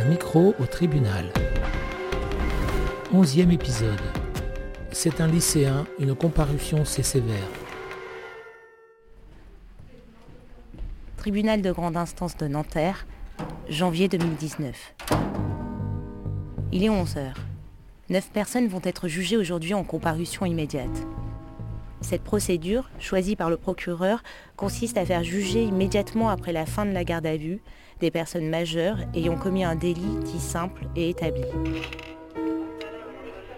Un micro au tribunal. Onzième épisode. C'est un lycéen, une comparution, c'est sévère. Tribunal de grande instance de Nanterre, janvier 2019. Il est 11h. Neuf personnes vont être jugées aujourd'hui en comparution immédiate. Cette procédure, choisie par le procureur, consiste à faire juger immédiatement après la fin de la garde à vue des personnes majeures ayant commis un délit dit simple et établi.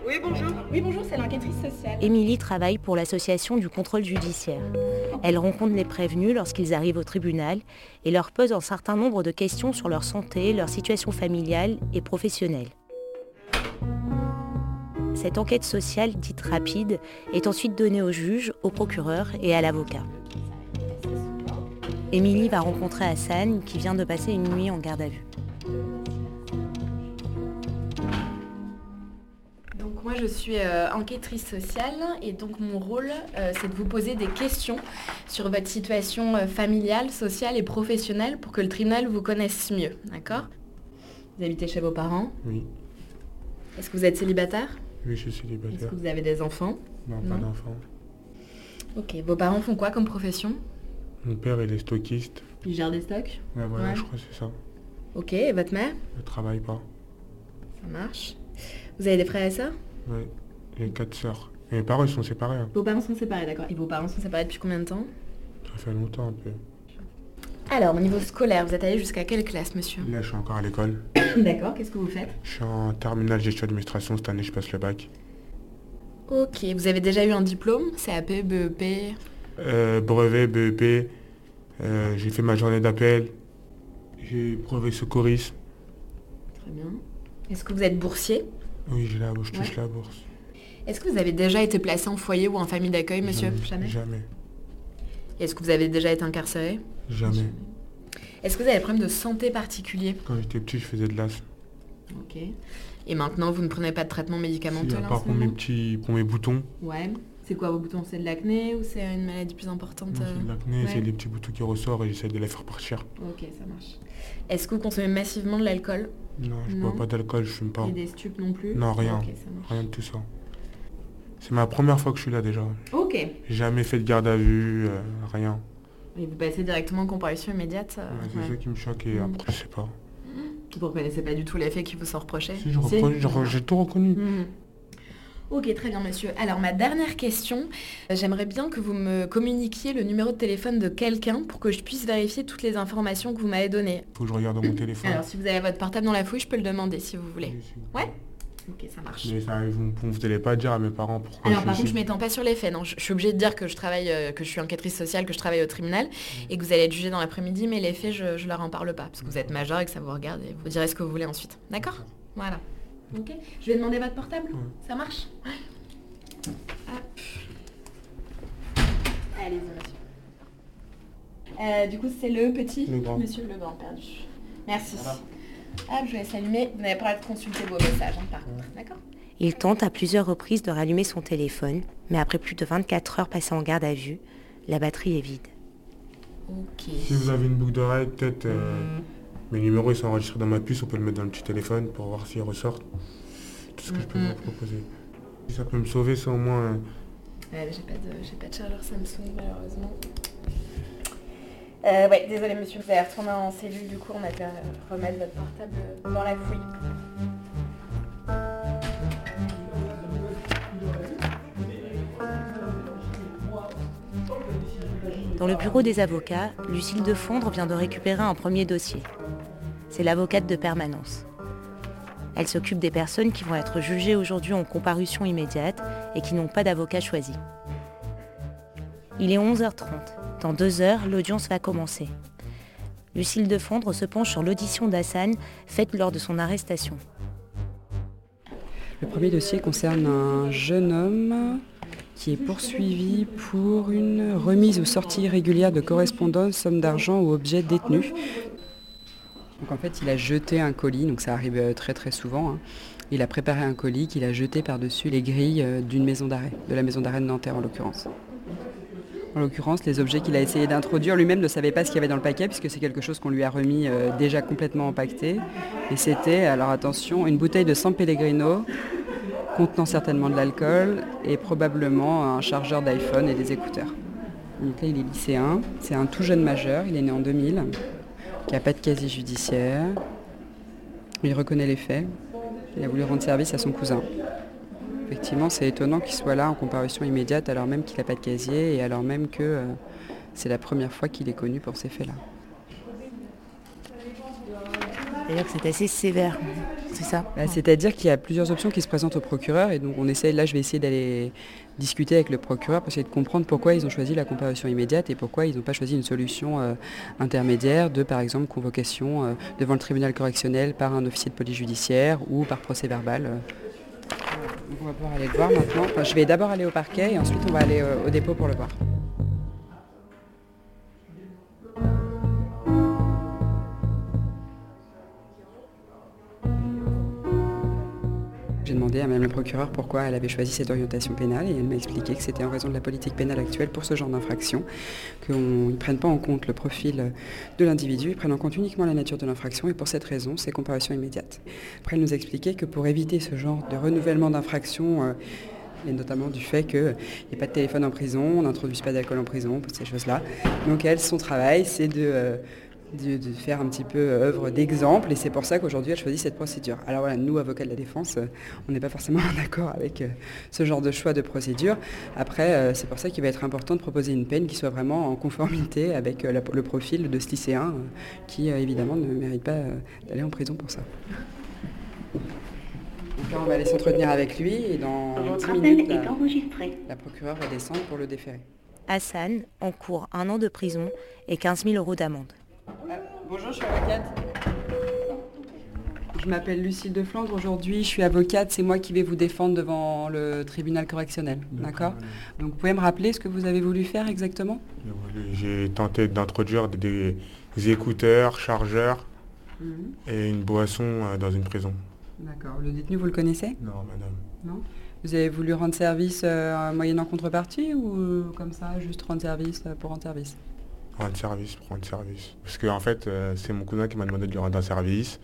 Oui, bonjour. Oui, bonjour, c'est l'enquêtrice sociale. Émilie travaille pour l'association du contrôle judiciaire. Elle rencontre les prévenus lorsqu'ils arrivent au tribunal et leur pose un certain nombre de questions sur leur santé, leur situation familiale et professionnelle. Cette enquête sociale dite rapide est ensuite donnée au juge, au procureur et à l'avocat. Émilie va rencontrer Hassan qui vient de passer une nuit en garde à vue. Donc moi je suis euh, enquêtrice sociale et donc mon rôle euh, c'est de vous poser des questions sur votre situation euh, familiale, sociale et professionnelle pour que le tribunal vous connaisse mieux, d'accord? Vous habitez chez vos parents? Oui, Est-ce que vous êtes célibataire? Oui, je suis Est-ce célibataire. que vous avez des enfants? Non, Non. pas d'enfant. Ok, vos parents font quoi comme profession? Mon père, il est stockiste. Ils gèrent des stocks? Ouais, voilà, Ouais. je crois que c'est ça. Ok, et votre mère? Je travaille pas. Ça marche. Vous avez des frères et sœurs? Ouais. J'ai quatre sœurs. Et mes parents, ils sont séparés. hein. Vos parents sont séparés, d'accord. Et vos parents sont séparés depuis combien de temps? Ça fait longtemps un peu. Alors, au niveau scolaire, vous êtes allé jusqu'à quelle classe, monsieur? Là, je suis encore à l'école. D'accord, qu'est-ce que vous faites? Je suis en terminale gestion administration. Cette année, je passe le bac. Ok, vous avez déjà eu un diplôme CAP, BEP Euh, brevet, BEP. euh, j'ai fait ma journée d'appel. J'ai brevet secouriste. Très bien. Est-ce que vous êtes boursier? Oui, j'ai la, je touche Ouais. la bourse. Est-ce que vous avez déjà été placé en foyer ou en famille d'accueil, monsieur? Jamais. Jamais. Est-ce que vous avez déjà été incarcéré? Jamais. Est-ce que vous avez des problèmes de santé particuliers? Quand j'étais petit, je faisais de l'asthme. Ok. Et maintenant, vous ne prenez pas de traitement Si, médicamenteux à là, en part pour mes petits, pour mes boutons. Ouais. C'est quoi vos boutons? C'est de l'acné ou c'est une maladie plus importante euh c'est de l'acné, ouais. c'est des petits boutons qui ressortent et j'essaie de les faire partir. Ok, ça marche. Est-ce que vous consommez massivement de l'alcool? Non, je Non. bois pas d'alcool, je fume pas. et des stupes non plus? Non, rien. Rien de tout ça. C'est ma première fois que je suis là déjà. Ok. Jamais fait de garde à vue, euh, rien. Et vous passez directement en comparution immédiate euh, Ouais, c'est ouais. ça qui me choque et Mm. après je sais pas. Vous reconnaissez pas du tout les faits qui vous sont reprochés Si, j'ai tout reconnu. Mhm. Ok, très bien, monsieur. Alors, ma dernière question, euh, j'aimerais bien que vous me communiquiez le numéro de téléphone de quelqu'un pour que je puisse vérifier toutes les informations que vous m'avez données. Faut que je regarde mon téléphone. Alors, si vous avez votre portable dans la fouille, je peux le demander si vous voulez. Oui. Ouais? Ok, ça marche. Mais ça, vous, vous n'allez pas dire à mes parents pourquoi Alors je par contre, je ici. m'étends pas sur les faits. Non, je, je suis obligée de dire que je travaille, euh, que je suis enquêtrice sociale, que je travaille au tribunal et que vous allez être jugé dans l'après-midi, mais les faits, je, je leur en parle pas parce que vous êtes majeur et que ça vous regarde et vous direz ce que vous voulez ensuite. D'accord Voilà. Ok. Je vais demander votre portable. Ouais. Ça marche Ouais. Hop. Allez-y, monsieur. Euh, du coup, c'est le petit Le grand. Monsieur le grand perdu. Merci. Hop, je vais laisse allumer. Vous n'avez pas le droit de consulter vos messages, hein, par contre. D'accord Il tente à plusieurs reprises de rallumer son téléphone, mais après plus de 24 heures passées en garde à vue, la batterie est vide. Ok. Si vous avez une boucle d'oreille, peut-être euh, mes numéros ils sont enregistrés dans ma puce, on peut le mettre dans le petit téléphone pour voir s'ils ressortent. Tout ce que je peux Mhm. vous proposer. Si ça peut me sauver, ça au moins. euh, Ouais, j'ai pas de, j'ai pas de chargeur Samsung malheureusement. Euh, ouais, désolé monsieur, vous allez retourner en cellule, du coup on a dû euh, remettre votre portable dans la fouille. Dans le bureau des avocats, Lucille Defondre vient de récupérer un premier dossier. C'est l'avocate de permanence. Elle s'occupe des personnes qui vont être jugées aujourd'hui en comparution immédiate et qui n'ont pas d'avocat choisi. Il est 11h30. Dans deux heures, l'audience va commencer. Lucille Defondre se penche sur l'audition d'Hassan faite lors de son arrestation. Le premier dossier concerne un jeune homme qui est poursuivi pour une remise ou sortie irrégulière de correspondance, somme d'argent ou objet détenu. Donc en fait, il a jeté un colis, donc ça arrive euh, très très souvent. hein. Il a préparé un colis qu'il a jeté par-dessus les grilles euh, d'une maison d'arrêt, de la maison d'arrêt de Nanterre en l'occurrence. En l'occurrence, les objets qu'il a essayé d'introduire, lui-même ne savait pas ce qu'il y avait dans le paquet, puisque c'est quelque chose qu'on lui a remis euh, déjà complètement empaqueté. Et c'était, alors attention, une bouteille de San Pellegrino, contenant certainement de l'alcool, et probablement un chargeur d'iPhone et des écouteurs. Donc là, il est lycéen, c'est un tout jeune majeur, il est né en 2000, qui n'a pas de casier judiciaire. Il reconnaît les faits, il a voulu rendre service à son cousin. Effectivement, c'est étonnant qu'il soit là en comparution immédiate alors même qu'il n'a pas de casier et alors même que euh, c'est la première fois qu'il est connu pour ces faits-là. Que c'est assez sévère, c'est ça? Bah, C'est-à-dire qu'il y a plusieurs options qui se présentent au procureur et donc on essaie, là je vais essayer d'aller discuter avec le procureur pour essayer de comprendre pourquoi ils ont choisi la comparution immédiate et pourquoi ils n'ont pas choisi une solution euh, intermédiaire de par exemple convocation euh, devant le tribunal correctionnel par un officier de police judiciaire ou par procès verbal. euh. Donc on va pouvoir aller le voir maintenant. Je vais d'abord aller au parquet et ensuite on va aller euh, au dépôt pour le voir. J'ai demandé à Mme le procureur pourquoi elle avait choisi cette orientation pénale et elle m'a expliqué que c'était en raison de la politique pénale actuelle pour ce genre d'infraction, qu'ils ne prennent pas en compte le profil de l'individu, ils prennent en compte uniquement la nature de l'infraction et pour cette raison, c'est comparution immédiate. Après, elle nous a expliqué que pour éviter ce genre de renouvellement d'infraction, euh, et notamment du fait qu'il n'y ait pas de téléphone en prison, on n'introduise pas d'alcool en prison, pour ces choses-là. Donc elle, son travail, c'est de, euh, de, de faire un petit peu œuvre d'exemple et c'est pour ça qu'aujourd'hui elle choisit cette procédure. Alors voilà, nous, avocats de la défense, euh, on n'est pas forcément d'accord avec euh, ce genre de choix de procédure. Après, euh, c'est pour ça qu'il va être important de proposer une peine qui soit vraiment en conformité avec la- le profil de ce lycéen qui, évidemment, ne mérite pas d'aller en prison pour ça. Donc là, on va aller s'entretenir avec lui et dans Votre 10 appel minutes, est la, enregistré. la procureure va descendre pour le déférer. Hassan encourt un an de prison et 15 000 euros d'amende. Bonjour, je suis avocate. Je m'appelle Lucille de Flandre. Aujourd'hui, je suis avocate. C'est moi qui vais vous défendre devant le tribunal correctionnel. D'accord Donc, vous pouvez me rappeler ce que vous avez voulu faire exactement? J'ai tenté d'introduire des, écouteurs, chargeurs et une boisson euh, dans une prison. D'accord. Le détenu, vous le connaissez? Non, madame. Non? Vous avez voulu rendre service euh, moyennant contrepartie ou euh, comme ça, juste rendre service euh, pour rendre service? Rendre service, rendre service. Parce que en fait, euh, c'est mon cousin qui m'a demandé de lui rendre un service.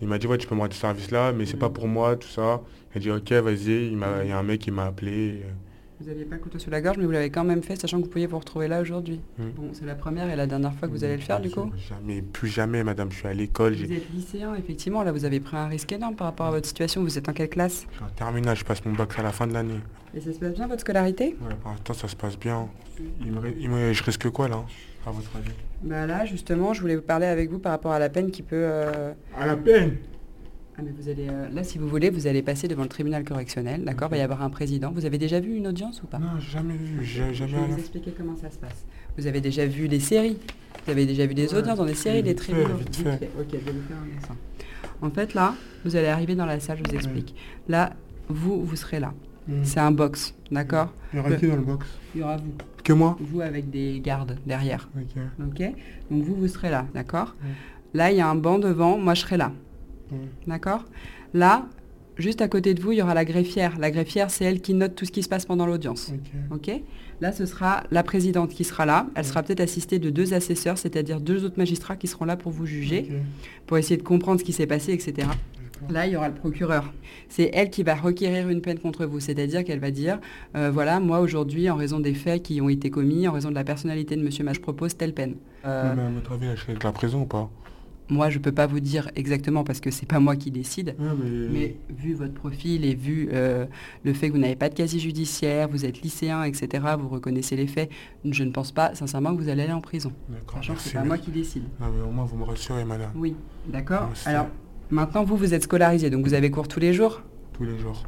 Il m'a dit ouais tu peux me rendre ce service là, mais c'est pas pour moi, tout ça. Il a dit ok vas-y, il m'a- y a un mec qui m'a appelé. euh, Vous n'aviez pas le couteau sous la gorge, mais vous l'avez quand même fait, sachant que vous pouviez vous retrouver là aujourd'hui. Hmm. Bon, c'est la première et la dernière fois que vous allez le faire, du coup Jamais, plus jamais, madame. Je suis à l'école, j'ai- Vous êtes lycéen, effectivement, là vous avez pris un risque énorme par rapport à votre situation. Vous êtes en quelle classe? Je suis en terminale, je passe mon bac à la fin de l'année. Et ça se passe bien votre scolarité? Ouais, pour l'instant, ça se passe bien. Il me, il me- je risque quoi là? À votre avis Bah là, justement, je voulais vous parler avec vous par rapport à la peine qui peut... euh, À la peine Ah mais vous allez... euh, Là, si vous voulez, vous allez passer devant le tribunal correctionnel, d'accord? Il va y avoir un président. Vous avez déjà vu une audience ou pas? Non, jamais vu, Je vais vous expliquer comment ça se passe. Vous avez déjà vu les séries Vous avez déjà vu des Ouais, audiences dans des séries, des tribunaux vite Vite fait. fait. Ok, je vais vous faire un dessin. En fait, là, vous allez arriver dans la salle, je vous explique. Là, vous, vous serez là. Hmm. C'est un box, d'accord Il y aura qui dans le box Il y aura vous. Que moi Vous avec des gardes derrière. Ok. Donc vous, vous serez là, d'accord. Là, il y a un banc devant, moi je serai là. D'accord Là, juste à côté de vous, il y aura la greffière. La greffière, c'est elle qui note tout ce qui se passe pendant l'audience. Ok. Ok Là, ce sera la présidente qui sera là. Elle sera peut-être assistée de deux assesseurs, c'est-à-dire deux autres magistrats qui seront là pour vous juger, pour essayer de comprendre ce qui s'est passé, etc. Là, il y aura le procureur. C'est elle qui va requérir une peine contre vous, c'est-à-dire qu'elle va dire, euh, voilà, moi aujourd'hui, en raison des faits qui ont été commis, en raison de la personnalité de Monsieur je propose telle peine. Euh, Mais à votre avis, elle serait la prison ou pas? Moi, je peux pas vous dire exactement parce que c'est pas moi qui décide. Ouais, mais... Mais vu votre profil et vu euh, le fait que vous n'avez pas de casier judiciaire, vous êtes lycéen, etc., vous reconnaissez les faits, je ne pense pas sincèrement que vous allez aller en prison. D'accord, Sachant que c'est pas moi qui décide. Non, mais au moins, vous me rassurez, madame. Oui, d'accord. Alors, maintenant, vous, vous êtes scolarisé, donc vous avez cours tous les jours. Tous les jours.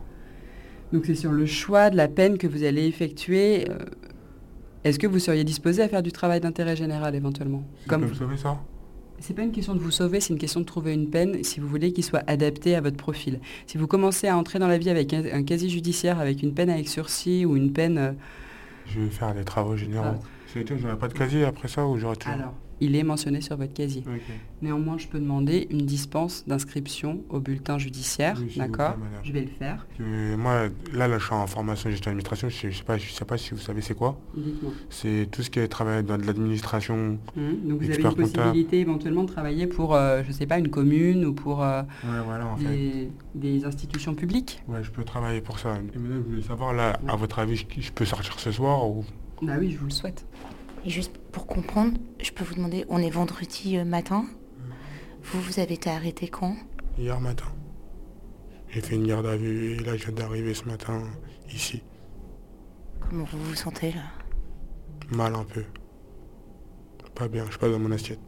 Donc c'est sur le choix de la peine que vous allez effectuer. euh, Est-ce que vous seriez disposé à faire du travail d'intérêt général éventuellement Comme vous savez ça? C'est pas une question de vous sauver, c'est une question de trouver une peine, si vous voulez, qui soit adaptée à votre profil. Si vous commencez à entrer dans la vie avec un, un casier judiciaire, avec une peine avec sursis ou une peine... euh, Je vais faire des travaux généraux. Ah. Que j'aurais pas de casier après ça ou j'aurais tout Alors, il est mentionné sur votre casier. Néanmoins, je peux demander une dispense d'inscription au bulletin judiciaire. Oui, vous D'accord. Je vais le faire. Euh, moi, là, là, je suis en formation gestion d'administration. Je je sais pas, je sais pas si vous savez c'est quoi. C'est tout ce qui est travail dans de l'administration. Hum, Donc vous avez une possibilité éventuellement de travailler pour, euh, je sais pas, une commune ou pour euh, Ouais, voilà, en fait. des, des institutions publiques? Ouais, je peux travailler pour ça. Et maintenant, je voulais savoir, là, à votre avis, je, je peux sortir ce soir ou... Bah oui, je vous le souhaite. Et juste pour comprendre, je peux vous demander, on est vendredi euh, matin. Vous, vous avez été arrêté quand? Hier matin. J'ai fait une garde à vue et là, je viens d'arriver ce matin ici. Comment vous vous sentez là? Mal un peu. Pas bien, je suis pas dans mon assiette.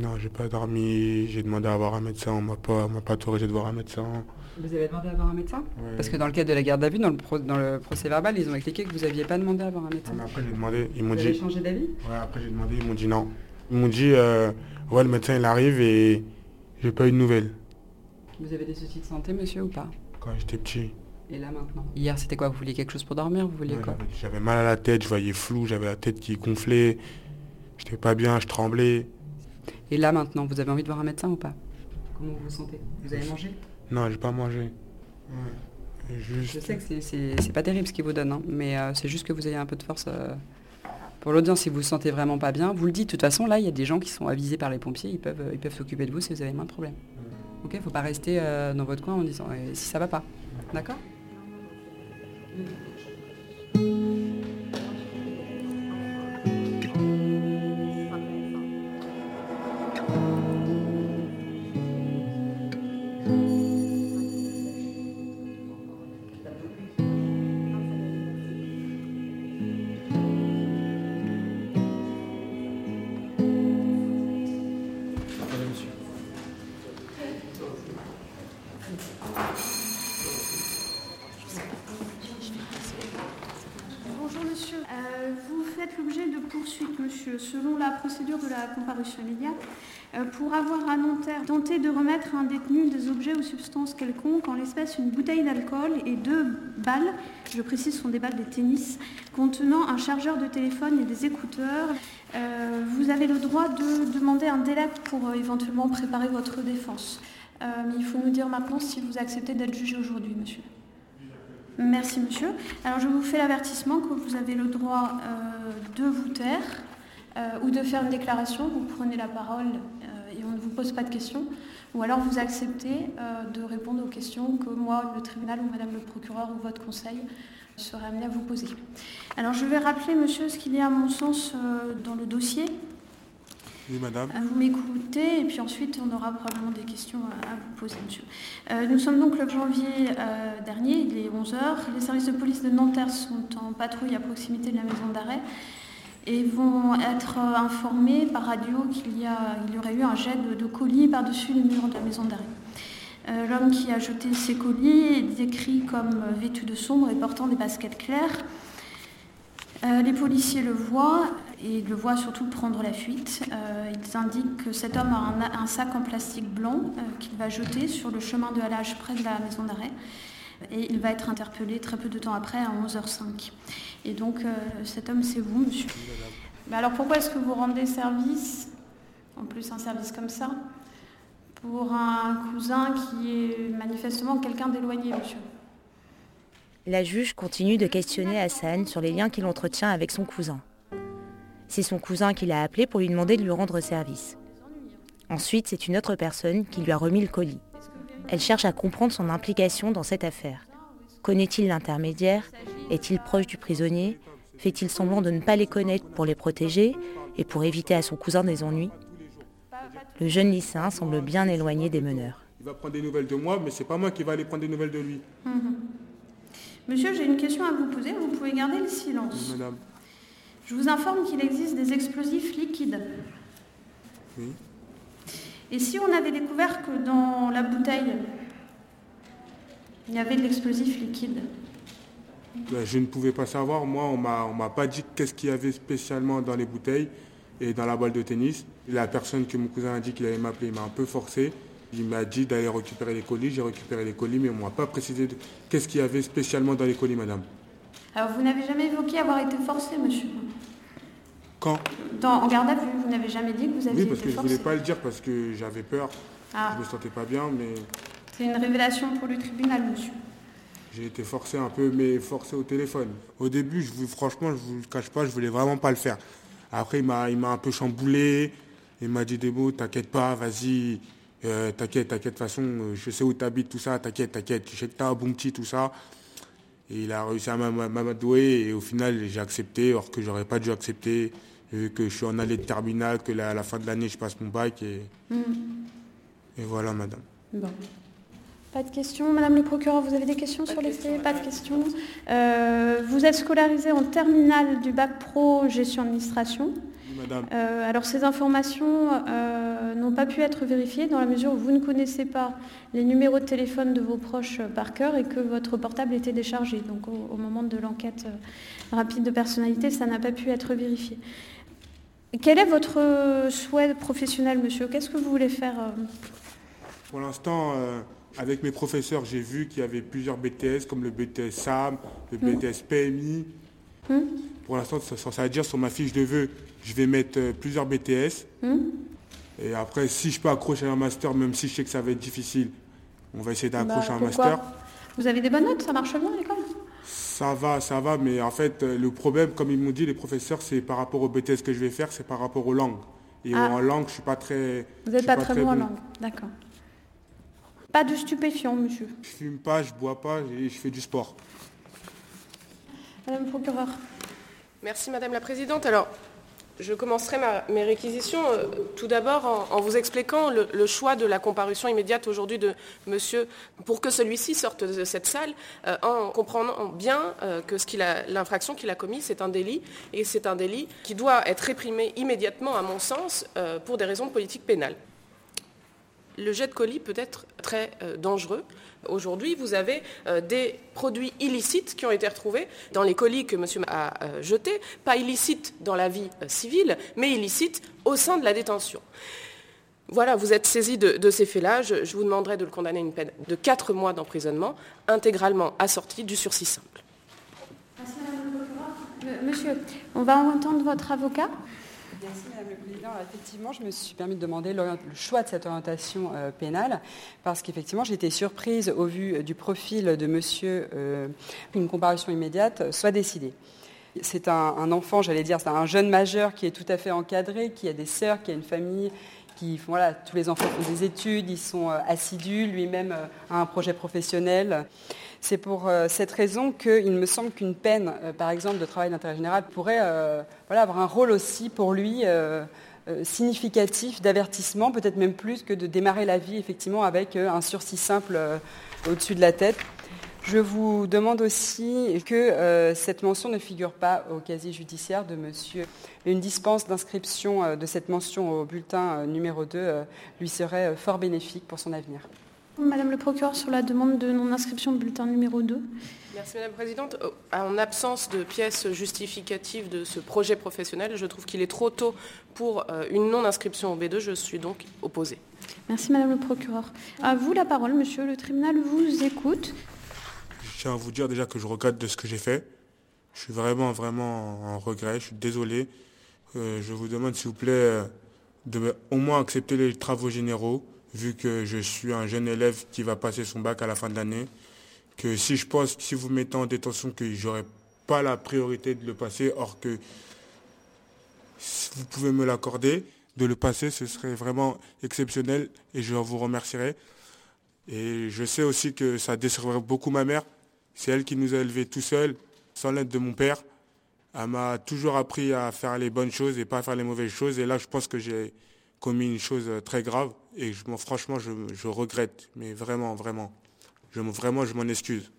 Non, j'ai pas dormi, j'ai demandé à voir un médecin, on m'a pas, on m'a pas autorisé de voir un médecin. Vous avez demandé à voir un médecin. Parce que dans le cadre de la garde à vue, dans le, pro- dans le procès verbal, ils ont expliqué que vous n'aviez pas demandé à voir un médecin. Mais après j'ai demandé, ils m'ont Vous avez dit. changé d'avis Ouais, après j'ai demandé, ils m'ont dit non. Ils m'ont dit euh, ouais le médecin il arrive et j'ai pas eu de nouvelles. Vous avez des soucis de santé, monsieur, ou pas Quand j'étais petit. Et là maintenant Hier, c'était quoi Vous vouliez quelque chose pour dormir Vous vouliez Ouais, quoi j'avais- J'avais mal à la tête, je voyais flou, j'avais la tête qui gonflait. J'étais pas bien, je tremblais. Et là maintenant, vous avez envie de voir un médecin ou pas Comment vous vous sentez Vous avez mangé Non, j'ai pas mangé. Ouais. Je sais que c'est- pas terrible ce qu'ils vous donnent, hein, mais euh, c'est juste que vous ayez un peu de force. euh, Pour l'audience, si vous vous sentez vraiment pas bien, vous le dites. De toute façon, là, il y a des gens qui sont avisés par les pompiers, ils peuvent euh, ils peuvent s'occuper de vous si vous avez moins de problèmes. Ok, faut pas rester euh, dans votre coin en disant si ça va pas. D'accord? La comparution immédiate, euh, pour avoir à Nanterre tenté de remettre à un détenu des objets ou substances quelconques, en l'espèce une bouteille d'alcool et deux balles, je précise ce sont des balles de tennis, contenant un chargeur de téléphone et des écouteurs. Euh, vous avez le droit de demander un délai pour euh, éventuellement préparer votre défense. Il faut nous dire maintenant si vous acceptez d'être jugé aujourd'hui monsieur. Merci monsieur. Alors je vous fais l'avertissement que vous avez le droit de vous taire ou de faire une déclaration. Vous prenez la parole euh, et on ne vous pose pas de questions. Ou alors vous acceptez euh, de répondre aux questions que moi, le tribunal ou madame le procureur ou votre conseil serait amené à vous poser. Alors je vais rappeler monsieur ce qu'il y a à mon sens euh, dans le dossier. Oui, madame. Euh, Vous m'écoutez et puis ensuite on aura probablement des questions à à vous poser, monsieur. Euh, nous sommes donc le janvier euh, dernier, il est 11h. Les services de police de Nanterre sont en patrouille à proximité de la maison d'arrêt et vont être euh, informés par radio qu'il y, y aurait eu un jet de, colis par-dessus les murs de la maison d'arrêt. Euh, L'homme qui a jeté ces colis est décrit comme euh, vêtu de sombre et portant des baskets claires. Les policiers le voient et le voient surtout prendre la fuite. Ils indiquent que cet homme a un, sac en plastique blanc qu'il va jeter sur le chemin de halage près de la maison d'arrêt. Et il va être interpellé très peu de temps après, à 11h05. Et donc euh, cet homme, c'est vous, monsieur. Mais alors pourquoi est-ce que vous rendez service, en plus un service comme ça, pour un cousin qui est manifestement quelqu'un d'éloigné, monsieur? La juge continue de questionner Hassan sur les liens qu'il entretient avec son cousin. C'est son cousin qui l'a appelé pour lui demander de lui rendre service. Ensuite, c'est une autre personne qui lui a remis le colis. Elle cherche à comprendre son implication dans cette affaire. Connaît-il l'intermédiaire? Est-il proche du prisonnier? Fait-il semblant de ne pas les connaître pour les protéger et pour éviter à son cousin des ennuis? Le jeune lycéen semble bien éloigné des meneurs. Il va prendre des nouvelles de moi, mais c'est pas moi qui va aller prendre des nouvelles de lui. Monsieur, j'ai une question à vous poser, vous pouvez garder le silence. Madame. Je vous informe qu'il existe des explosifs liquides. Oui. Et si on avait découvert que dans la bouteille, il y avait de l'explosif liquide Ben, Je ne pouvais pas savoir. Moi, on on m'a pas dit qu'est-ce qu'il y avait spécialement dans les bouteilles et dans la balle de tennis. La personne que mon cousin a dit qu'il allait m'appeler il m'a un peu forcé. Il m'a dit d'aller récupérer les colis. J'ai récupéré les colis, mais on m'a pas précisé de- qu'est-ce qu'il y avait spécialement dans les colis, madame. Alors vous n'avez jamais évoqué avoir été forcé, monsieur Quand Dans- En garde à vue, vous n'avez jamais dit que vous aviez Oui, parce été que je forcé. voulais pas le dire parce que j'avais peur. Ah, Je me sentais pas bien, mais c'est une révélation pour le tribunal, monsieur. j'ai été forcé un peu, mais forcé au téléphone. Au début, je franchement, je vous le cache pas, je voulais vraiment pas le faire. Après, il m'a, un peu chamboulé. Il m'a dit des mots, t'inquiète pas, vas-y, euh, t'inquiète, t'inquiète, de toute façon, euh, je sais où t'habites, tout ça, t'inquiète, t'inquiète, je sais que t'as un bon petit, tout ça. Et il a réussi à m'am- m'amadouer et au final, j'ai accepté, alors que j'aurais pas dû accepter, vu que je suis en allée de terminale, que là, à la fin de l'année, je passe mon bac et, et voilà, madame. Bon. Pas de questions. Madame le procureur, vous avez des questions sur les faits? Pas de questions. Euh, vous êtes scolarisé en terminale du bac pro gestion administration. Oui, Madame, Euh, alors ces informations euh, n'ont pas pu être vérifiées dans la mesure où vous ne connaissez pas les numéros de téléphone de vos proches par cœur et que votre portable était déchargé. Donc au, au moment de l'enquête rapide de personnalité, ça n'a pas pu être vérifié. Quel est votre souhait professionnel, monsieur? Qu'est-ce que vous voulez faire euh? Pour l'instant, euh, avec mes professeurs, j'ai vu qu'il y avait plusieurs BTS, comme le BTS SAM, le BTS PMI. Hmm. Pour l'instant, ça, ça, veut dire sur ma fiche de vœux, je vais mettre euh, plusieurs BTS. Hmm. Et après, si je peux accrocher un master, même si je sais que ça va être difficile, on va essayer d'accrocher Bah, un pourquoi? master. Vous avez des bonnes notes Ça marche bien à l'école? Ça va, ça va, mais en fait, euh, le problème, comme ils m'ont dit, les professeurs, c'est par rapport au BTS que je vais faire, c'est par rapport aux langues. Et Ah. en langue, je suis pas très. Vous n'êtes pas, très bon en langue. D'accord. Pas de stupéfiants, monsieur. Je fume pas, je bois pas et je fais du sport. Madame le procureur. Merci Madame la Présidente. Alors, je commencerai mes réquisitions euh, tout d'abord en, vous expliquant le, choix de la comparution immédiate aujourd'hui de Monsieur pour que celui-ci sorte de cette salle euh, en comprenant bien euh, que l'infraction qu'il a commise c'est un délit et c'est un délit qui doit être réprimé immédiatement à mon sens pour des raisons de politique pénale. Le jet de colis peut être très dangereux. Aujourd'hui, vous avez euh, des produits illicites qui ont été retrouvés dans les colis que monsieur a euh, jetés, pas illicites dans la vie euh, civile, mais illicites au sein de la détention. Voilà, vous êtes saisi de, ces faits-là. Je, vous demanderai de le condamner à une peine de 4 mois d'emprisonnement, intégralement assortie du sursis simple. Merci, Monsieur, on va entendre votre avocat. Merci Madame le Président. Effectivement, je me suis permis de demander le choix de cette orientation euh, pénale parce qu'effectivement, été surprise au vu du profil de monsieur euh, qu'une comparution immédiate soit décidée. C'est un enfant, j'allais dire, c'est un jeune majeur qui est tout à fait encadré, qui a des sœurs, qui a une famille, tous les enfants font des études, ils sont euh, assidus, lui-même euh, a un projet professionnel. C'est pour euh, cette raison qu'il me semble qu'une peine, par exemple, de travail d'intérêt général pourrait avoir un rôle aussi pour lui significatif d'avertissement, peut-être même plus que de démarrer la vie effectivement avec un sursis simple au-dessus de la tête. Je vous demande aussi que euh, cette mention ne figure pas au casier judiciaire de monsieur. Une dispense d'inscription euh, de cette mention au bulletin euh, numéro 2 euh, lui serait euh, fort bénéfique pour son avenir. Madame le procureur, sur la demande de non-inscription de bulletin numéro 2. Merci Madame la Présidente. En absence de pièces justificatives de ce projet professionnel, je trouve qu'il est trop tôt pour euh, une non-inscription au B2. Je suis donc opposée. Merci Madame le procureur. À vous la parole, monsieur. Le tribunal vous écoute. Je tiens à vous dire déjà que je regrette de ce que j'ai fait. Je suis vraiment, vraiment en regret. Je suis désolé. Euh, je vous demande, s'il vous plaît, euh, de au moins accepter les travaux généraux, vu que je suis un jeune élève qui va passer son bac à la fin de l'année. Que si je pense, si vous mettez en détention, que j'aurai pas la priorité de le passer, or que vous pouvez me l'accorder, de le passer, ce serait vraiment exceptionnel et je vous remercierai. Et je sais aussi que ça décevrait beaucoup ma mère. C'est elle qui nous a élevés tout seuls, sans l'aide de mon père. Elle m'a toujours appris à faire les bonnes choses et pas à faire les mauvaises choses. Et là, je pense que j'ai commis une chose euh, très grave. Et je, franchement, je, je regrette. Mais vraiment, vraiment. Je, vraiment, je m'en excuse.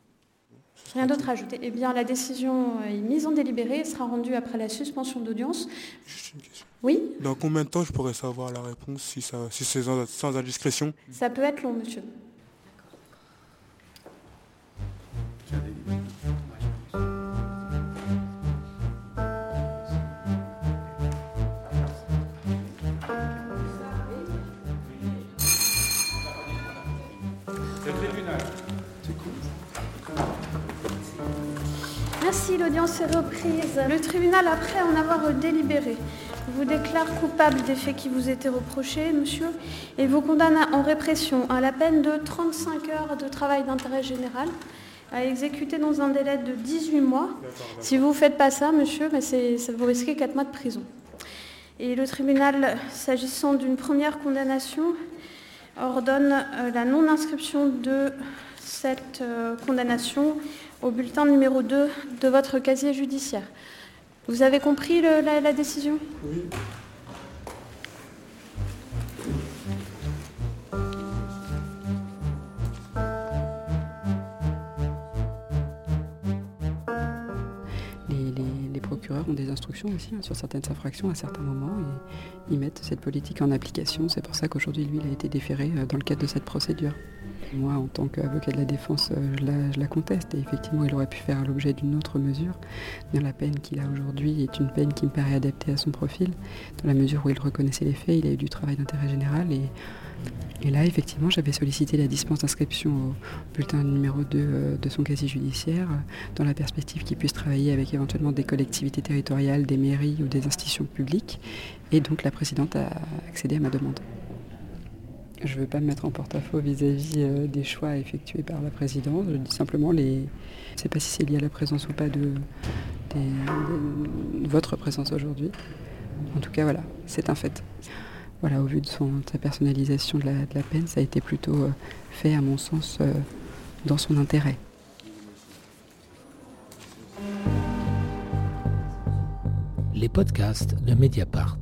Rien d'autre à ajouter. Eh bien, la décision est mise en délibéré et sera rendue après la suspension d'audience. Juste une question. Oui, Dans combien de temps je pourrais savoir la réponse si, ça, si c'est sans indiscrétion? Ça peut être long, monsieur. Merci. L'audience est reprise. Le tribunal, après en avoir délibéré, vous déclare coupable des faits qui vous étaient reprochés, monsieur, et vous condamne en répression à la peine de 35 heures de travail d'intérêt général à exécuter dans un délai de 18 mois. Si vous ne faites pas ça, monsieur, mais vous risquez 4 mois de prison. Et le tribunal, s'agissant d'une première condamnation, ordonne euh, la non-inscription de cette euh, condamnation au bulletin numéro 2 de votre casier judiciaire. Vous avez compris la, décision? Oui. Ont des instructions aussi hein, sur certaines infractions à certains moments et ils mettent cette politique en application. C'est pour ça qu'aujourd'hui, lui, il a été déféré euh, dans le cadre de cette procédure. Moi, en tant qu'avocat de la défense, euh, je la, conteste et effectivement, il aurait pu faire l'objet d'une autre mesure. La peine qu'il a aujourd'hui est une peine qui me paraît adaptée à son profil, dans la mesure où il reconnaissait les faits, il a eu du travail d'intérêt général et, là, effectivement, j'avais sollicité la dispense d'inscription au bulletin numéro 2 euh, de son casier judiciaire, dans la perspective qu'il puisse travailler avec éventuellement des collectivités territoriales, des mairies ou des institutions publiques. Et donc la présidente a accédé à ma demande. Je ne veux pas me mettre en porte-à-faux vis-à-vis euh, des choix effectués par la présidente. Je dis simplement, les... je ne sais pas si c'est lié à la présence ou pas de, votre présence aujourd'hui. En tout cas, voilà, c'est un fait. Voilà, au vu de, sa personnalisation de la, peine, ça a été plutôt euh, fait, à mon sens, euh, dans son intérêt. Les podcasts de Mediapart.